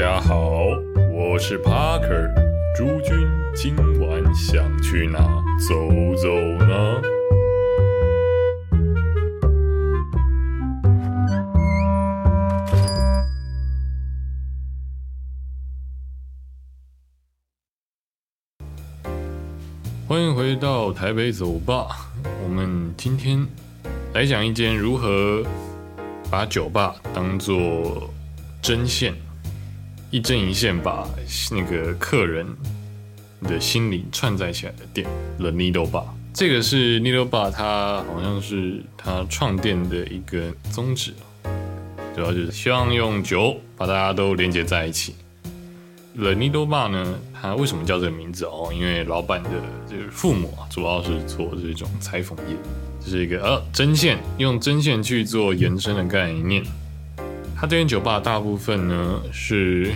大家好，我是 Parker。诸君今晚想去哪走走呢？欢迎回到台北走吧。我们今天来讲一间如何把酒吧当做针线。一针一线把那个客人的心灵串在起来的店，The Needle Bar。这个是 Needle Bar，它好像是它创店的一个宗旨，主要就是希望用酒把大家都连接在一起。The Needle Bar 呢，它为什么叫这个名字哦？因为老板的这个父母啊，主要是做这种裁缝业，就是一个呃针线，用针线去做延伸的概念。他这间酒吧大部分呢是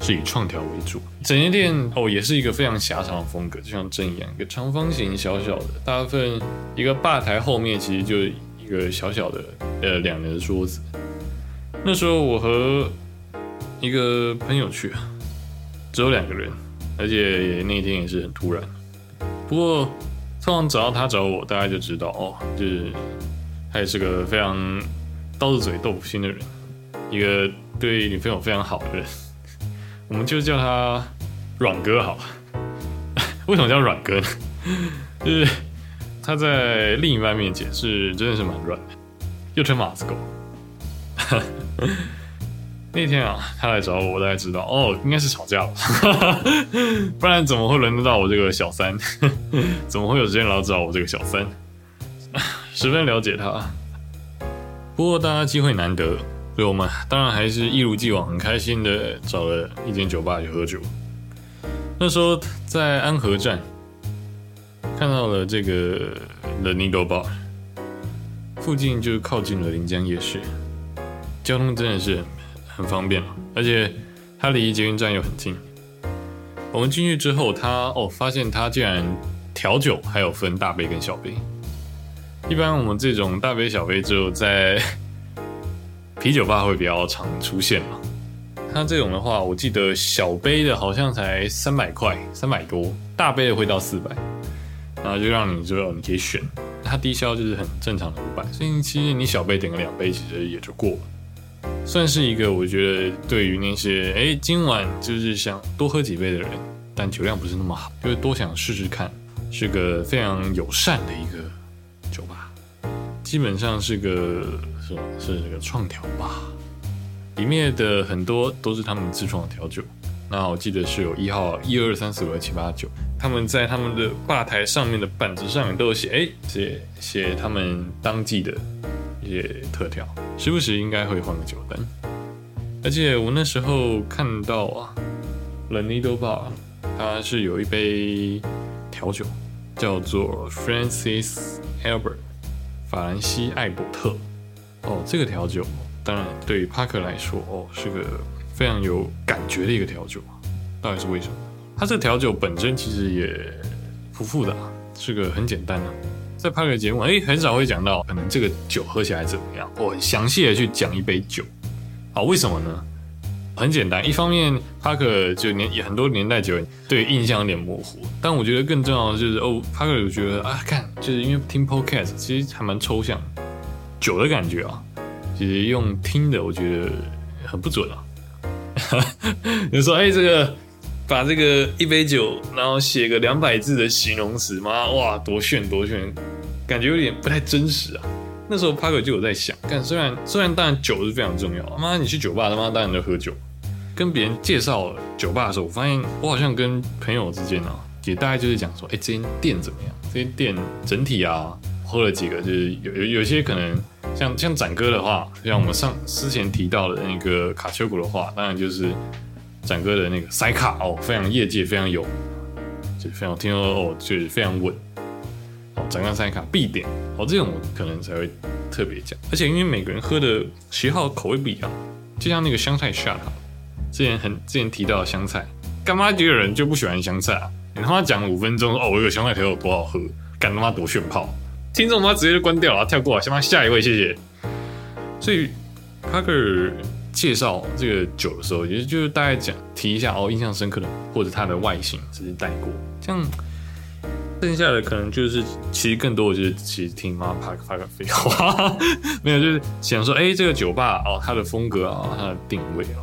是以创调为主，整间店哦也是一个非常狭长的风格，就像针一样，一个长方形小小的，大部分一个吧台后面其实就一个小小的呃两人的桌子。那时候我和一个朋友去，只有两个人，而且那天也是很突然。不过通常只要他找我，大家就知道哦，就是他也是个非常刀子嘴豆腐心的人。一个对女朋友非常好的人，我们就叫他软哥好。为什么叫软哥呢？就是他在另一半面前是真的是蛮软的，又称马子狗。那天啊，他来找我，我大概知道哦，应该是吵架了，不然怎么会轮得到我这个小三？怎么会有时间老找我这个小三？十分了解他，不过大家机会难得。所以我们当然还是一如既往很开心的找了一间酒吧去喝酒。那时候在安和站看到了这个 The Needle Bar，附近就靠近了临江夜市，交通真的是很方便了，而且它离捷运站又很近。我们进去之后，他哦发现他竟然调酒还有分大杯跟小杯。一般我们这种大杯小杯只有在啤酒吧会比较常出现嘛？它这种的话，我记得小杯的好像才三百块，三百多；大杯的会到四百，然后就让你就你可以选。它低消就是很正常的五百，所以其实你小杯点个两杯，其实也就过了，算是一个我觉得对于那些哎今晚就是想多喝几杯的人，但酒量不是那么好，就是多想试试看，是个非常友善的一个酒吧，基本上是个。是是这个创调吧，里面的很多都是他们自创的调酒。那我记得是有一号、一二三四五六七八九，他们在他们的吧台上面的板子上面都有写，哎，写写他们当季的一些特调，时不时应该会换个酒单。而且我那时候看到啊，The Needle Bar，它是有一杯调酒叫做 Francis Albert，法兰西艾伯特。哦，这个调酒当然对于帕克来说，哦，是个非常有感觉的一个调酒到底是为什么？它这调酒本身其实也不复杂，是个很简单的。在帕克节目，哎，很少会讲到可能这个酒喝起来怎么样，我很详细的去讲一杯酒。好，为什么呢？很简单，一方面帕克就年很多年代久，对印象有点模糊。但我觉得更重要的就是，哦，帕克有觉得啊，看就是因为听 podcast 其实还蛮抽象。酒的感觉啊，其实用听的，我觉得很不准啊。你说，哎，这个把这个一杯酒，然后写个两百字的形容词吗？哇，多炫多炫，感觉有点不太真实啊。那时候 Parker 就有在想，但虽然虽然当然酒是非常重要，妈你去酒吧他妈当然就喝酒。跟别人介绍酒吧的时候，我发现我好像跟朋友之间啊，也大概就是讲说，哎，这间店怎么样？这间店整体啊。喝了几个，就是有有有些可能像像展哥的话，像我们上之前提到的那个卡丘古的话，当然就是展哥的那个塞卡哦，非常业界非常有，就非常听说哦，就是非常稳哦，展哥塞卡必点哦，这种可能才会特别讲，而且因为每个人喝的喜好口味不一样，就像那个香菜 shot，之前很之前提到的香菜，干妈几个人就不喜欢香菜啊？你他妈讲五分钟哦，我有香菜条有多好喝，干他妈多炫炮！听众他妈直接就关掉了，跳过，先帮下一位，谢谢。所以 Parker 介绍这个酒的时候，也就是大概讲提一下哦，印象深刻的或者它的外形，只是带过。这样剩下的可能就是其实更多的就是其实听妈发发个废话，没有就是想说，哎，这个酒吧哦，它的风格啊，它的定位啊，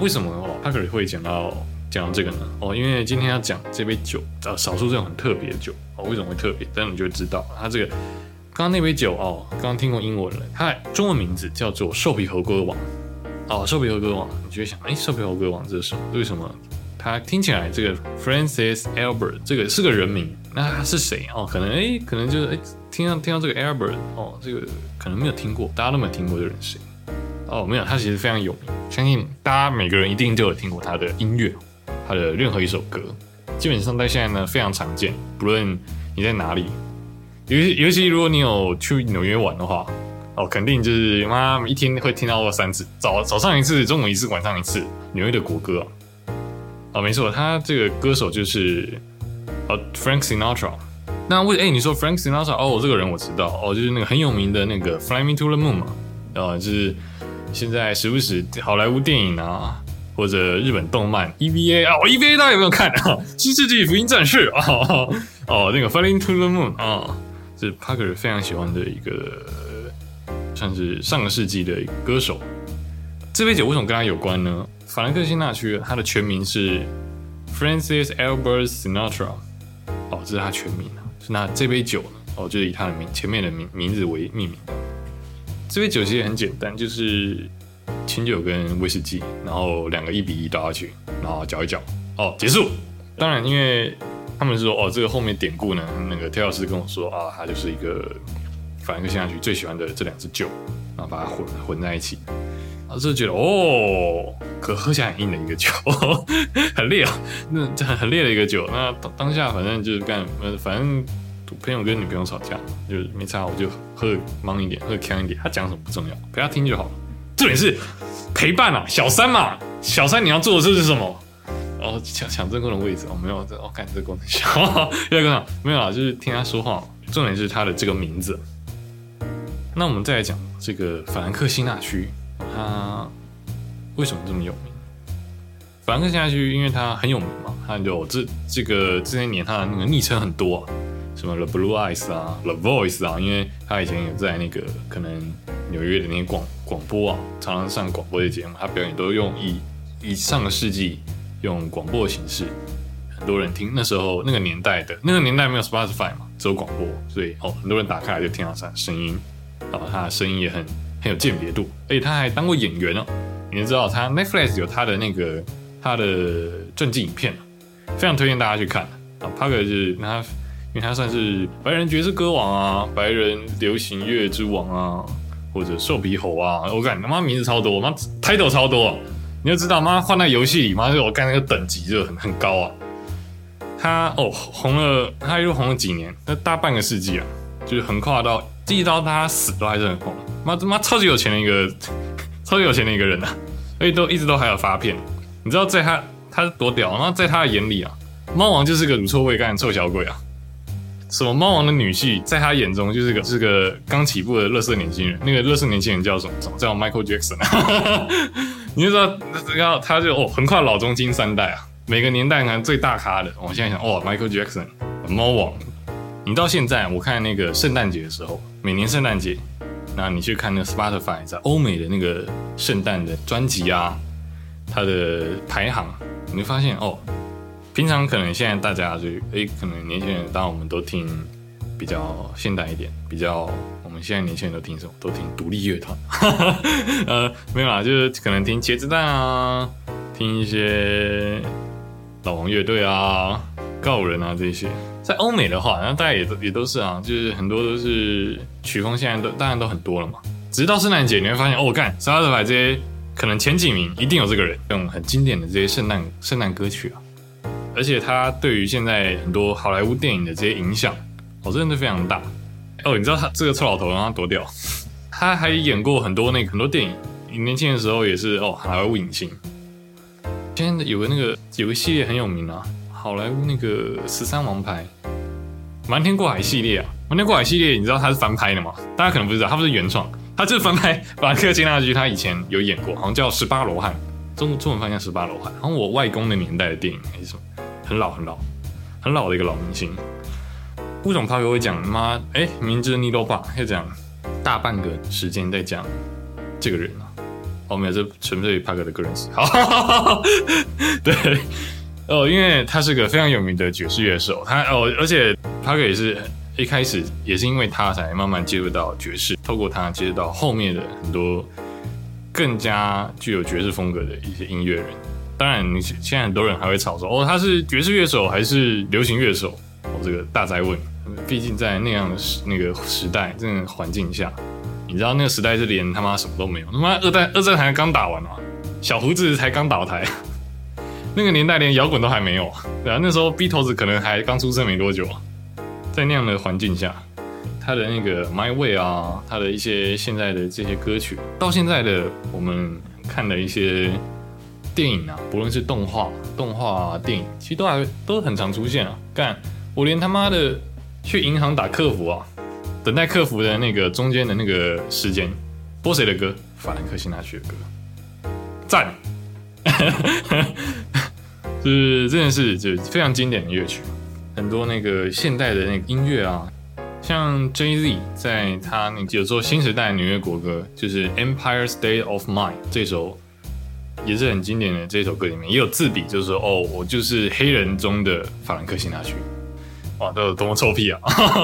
为什么哦，他可能会讲到讲到这个呢？哦，因为今天要讲这杯酒，呃，少数这种很特别的酒哦，为什么会特别？但你就知道它这个。刚刚那杯酒哦，刚刚听过英文了，它中文名字叫做兽皮猴哥王哦，兽皮猴哥王，你就会想，哎，兽皮猴哥王这是什么？为什么？它听起来这个 Francis Albert 这个是个人名，那他是谁哦？可能哎，可能就是哎，听到听到这个 Albert 哦，这个可能没有听过，大家都没有听过这个人谁？哦，没有，他其实非常有名，相信大家每个人一定都有听过他的音乐，他的任何一首歌，基本上在现在呢非常常见，不论你在哪里。尤其尤其如果你有去纽约玩的话，哦，肯定就是妈一天会听到过三次，早早上一次，中午一次，晚上一次。纽约的国歌，哦，没错，他这个歌手就是呃 Frank Sinatra。那为哎，你说 Frank Sinatra，哦，这个人我知道，哦，就是那个很有名的那个 Fly Me to the Moon 嘛，哦，就是现在时不时好莱坞电影啊，或者日本动漫 EVA 啊，EVA 大家有没有看啊？新世纪福音战士啊，哦，那个 Fly Me to the Moon 啊。是 Parker 非常喜欢的一个，算是上个世纪的歌手。这杯酒为什么跟他有关呢？法兰克辛纳区，他的全名是 Francis Albert Sinatra。哦，这是他全名啊。那这杯酒呢？哦，就是以他的名前面的名名字为命名。这杯酒其实很简单，就是清酒跟威士忌，然后两个一比一倒下去，然后搅一搅，哦，结束。当然，因为他们说哦，这个后面典故呢，那个调老师跟我说啊，他就是一个法兰克辛纳区最喜欢的这两支酒，然后把它混混在一起，啊，就觉得哦，可喝起来很硬的一个酒，很烈啊，那这很很烈的一个酒。那当当下反正就是干，反正朋友跟女朋友吵架，就是没差，我就喝忙一点，喝强一点。他讲什么不重要，陪他听就好了。重点是陪伴啊，小三嘛，小三你要做的这是什么？哦，抢抢正宫的位置哦，没有这，我感这个功能小，第二个没有啊，就是听他说话，重点是他的这个名字。那我们再来讲这个法兰克辛纳区，他为什么这么有名？法兰克辛纳区，因为他很有名嘛，他有这这个这些年他的那个昵称很多，什么 The Blue Eyes 啊，The Voice 啊，因为他以前有在那个可能纽约的那些广广播啊，常常上广播的节目，他表演都用以以上个世纪。用广播的形式，很多人听。那时候那个年代的那个年代没有 Spotify 嘛，只有广播，所以哦，很多人打开来就听到他的声音。然后他的声音也很很有鉴别度，而且他还当过演员哦。你知道他 Netflix 有他的那个他的传记影片，非常推荐大家去看啊。Parker 是他，因为他算是白人爵士歌王啊，白人流行乐之王啊，或者瘦皮猴啊。我感他妈名字超多，妈 title 超多。你就知道，妈换在游戏里，妈就我干那个等级就很很高啊。他哦红了，他又红了几年，那大半个世纪啊，就是横跨到一直到他死都还是很红。妈他妈超级有钱的一个，超级有钱的一个人啊，而且都一直都还有发片。你知道在他他是多屌？然后在他的眼里啊，猫王就是个乳臭未干的臭小鬼啊。什么猫王的女婿，在他眼中就是个是个刚起步的乐色年轻人。那个乐色年轻人叫什么？叫 Michael Jackson。你就知道，然后他就哦，横跨老中金三代啊，每个年代可能最大咖的。我现在想，哦，Michael Jackson，猫王。你到现在，我看那个圣诞节的时候，每年圣诞节，那你去看那个 Spotify 在欧美的那个圣诞的专辑啊，它的排行，你会发现哦。平常可能现在大家就诶，可能年轻人，当然我们都听比较现代一点，比较我们现在年轻人都听什么？都听独立乐团，呃，没有啦，就是可能听茄子蛋啊，听一些老王乐队啊、告人啊这些。在欧美的话，那大家也都也都是啊，就是很多都是曲风，现在都当然都很多了嘛。直到圣诞节，你会发现哦，干沙特牌这些可能前几名一定有这个人，用很经典的这些圣诞圣诞歌曲啊。而且他对于现在很多好莱坞电影的这些影响，哦，真的非常大。哦，你知道他这个臭老头让他多屌？他还演过很多那个很多电影，年轻的时候也是哦，好莱坞影星。现在有个那个有个系列很有名啊，好莱坞那个十三王牌，瞒天过海系列啊，瞒天过海系列，你知道他是翻拍的吗？大家可能不知道，他不是原创，他就是翻拍法兰克辛纳剧，他以前有演过，好像叫《十八罗汉》，中中文翻译叫《十八罗汉》，好像我外公的年代的电影还是什么，很老很老很老的一个老明星。为什么帕克会讲妈？哎，明知你都爸要讲大半个时间在讲这个人啊？哦，没有，这纯粹帕克的个人喜好。对，哦，因为他是个非常有名的爵士乐手，他哦，而且帕克也是一开始也是因为他才慢慢接触到爵士，透过他接触到后面的很多更加具有爵士风格的一些音乐人。当然，你现在很多人还会吵说，哦，他是爵士乐手还是流行乐手？哦，这个大灾问。毕竟在那样的时那个时代，这个环境下，你知道那个时代是连他妈什么都没有，他妈二战二战才刚打完嘛，小胡子才刚倒台，那个年代连摇滚都还没有，对啊，那时候 B 头子可能还刚出生没多久啊，在那样的环境下，他的那个 My Way 啊，他的一些现在的这些歌曲，到现在的我们看的一些电影啊，不论是动画、动画电影，其实都还都很常出现啊，干，我连他妈的。去银行打客服啊，等待客服的那个中间的那个时间，播谁的歌？法兰克辛纳屈的歌，赞，就是这件事就非常经典的乐曲，很多那个现代的那个音乐啊，像 Jay Z 在他那有时候新时代纽约国歌，就是《Empire State of Mind》这首也是很经典的这首歌里面也有自比，就是说哦，我就是黑人中的法兰克辛纳屈。哇，都有多么臭屁啊！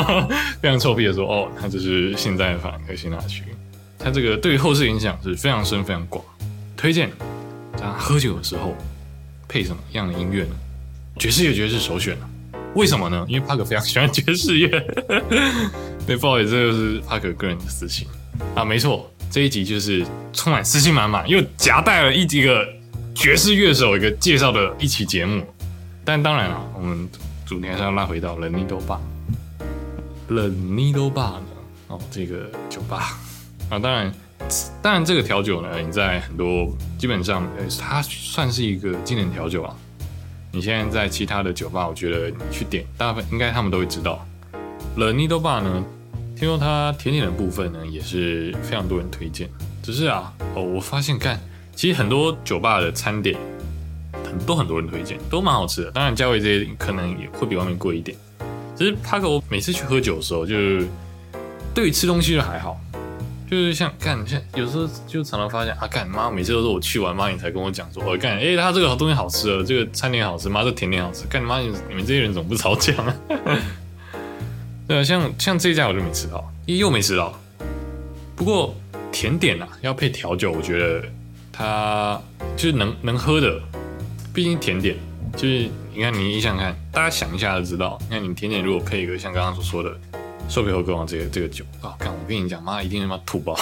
非常臭屁的说，哦，他就是现在的法兰克辛纳区，他这个对于后世影响是非常深、非常广。推荐大家喝酒的时候配什么样的音乐呢？爵士乐绝对是首选了。为什么呢？因为帕克非常喜欢爵士乐。对，不好意思，这就是帕克个人的私心啊。没错，这一集就是充满私心满满，又夹带了一几个爵士乐手一个介绍的一期节目。但当然了，我们。主题还是要拉回到 The Needle Bar，The Needle Bar 呢？哦，这个酒吧啊，当然，当然这个调酒呢，你在很多基本上，呃它算是一个经典调酒啊。你现在在其他的酒吧，我觉得你去点，大部分应该他们都会知道。The Needle Bar 呢，听说它甜点的部分呢，也是非常多人推荐。只是啊，哦，我发现看，其实很多酒吧的餐点很。都很多人推荐，都蛮好吃的。当然价位这些可能也会比外面贵一点。其实帕克，我每次去喝酒的时候，就是对于吃东西就还好，就是像干，像有时候就常常发现啊，干妈每次都是我去完妈你才跟我讲说，我干，哎，他这个东西好吃哦，这个餐点好吃，妈这甜点好吃，干妈你你们这些人怎么不吵讲啊？对啊，像像这一家我就没吃到，又没吃到。不过甜点啊，要配调酒，我觉得它就是能能喝的。毕竟甜点就是，你看你想想看，大家想一下就知道。那你甜点如果配一个像刚刚所说的瘦皮猴哥王这个这个酒啊，看我跟你讲，妈一定他妈吐爆。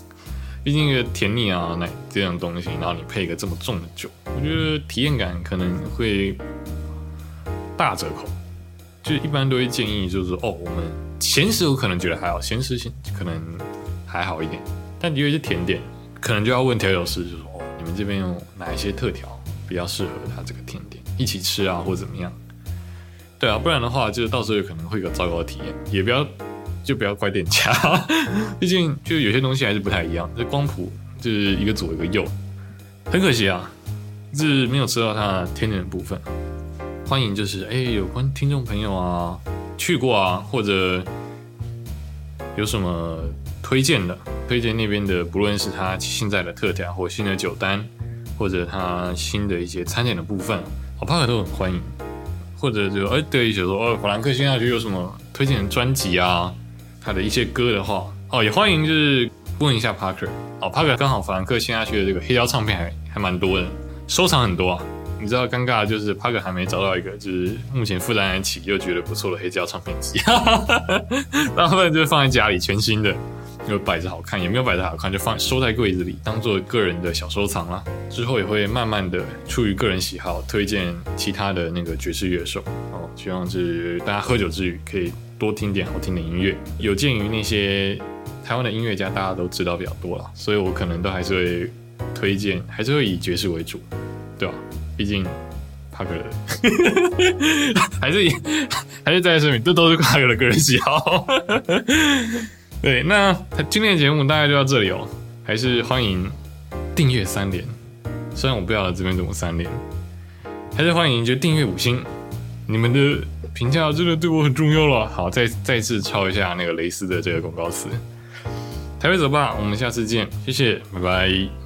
毕竟一个甜腻啊奶这种东西，然后你配一个这么重的酒，我觉得体验感可能会大折扣。就一般都会建议，就是说哦，我们咸食我可能觉得还好，咸食可能还好一点，但因为是甜点，可能就要问调酒师，就说哦，你们这边有哪一些特调？比较适合他这个甜点一起吃啊，或怎么样？对啊，不然的话，就是到时候有可能会有糟糕的体验。也不要就不要怪店家，毕竟就有些东西还是不太一样。这光谱就是一个左一个右，很可惜啊，是没有吃到它甜点的部分。欢迎就是哎，有关听众朋友啊，去过啊，或者有什么推荐的，推荐那边的，不论是他现在的特调或新的酒单。或者他新的一些餐点的部分，我帕克都很欢迎。或者就哎，对，就说哦，法兰克辛纳区有什么推荐的专辑啊？他的一些歌的话，哦，也欢迎就是问一下帕克。哦，帕克刚好法兰克辛纳区的这个黑胶唱片还还蛮多的，收藏很多啊。你知道尴尬的就是帕克还没找到一个就是目前负担得起又觉得不错的黑胶唱片机，大部分就放在家里全新的。有摆着好看，也没有摆着好看，就放收在柜子里，当做个人的小收藏啦。之后也会慢慢的出于个人喜好，推荐其他的那个爵士乐手哦。希望是大家喝酒之余可以多听点好听的音乐。有鉴于那些台湾的音乐家，大家都知道比较多了，所以我可能都还是会推荐，还是会以爵士为主，对吧？毕竟帕克 还是以 还是在声明，这都是帕克的个人喜好。对，那今天的节目大概就到这里哦，还是欢迎订阅三连，虽然我不晓得这边怎么三连，还是欢迎就订阅五星，你们的评价真的对我很重要了。好，再再次抄一下那个蕾丝的这个广告词。台北走吧，我们下次见，谢谢，拜拜。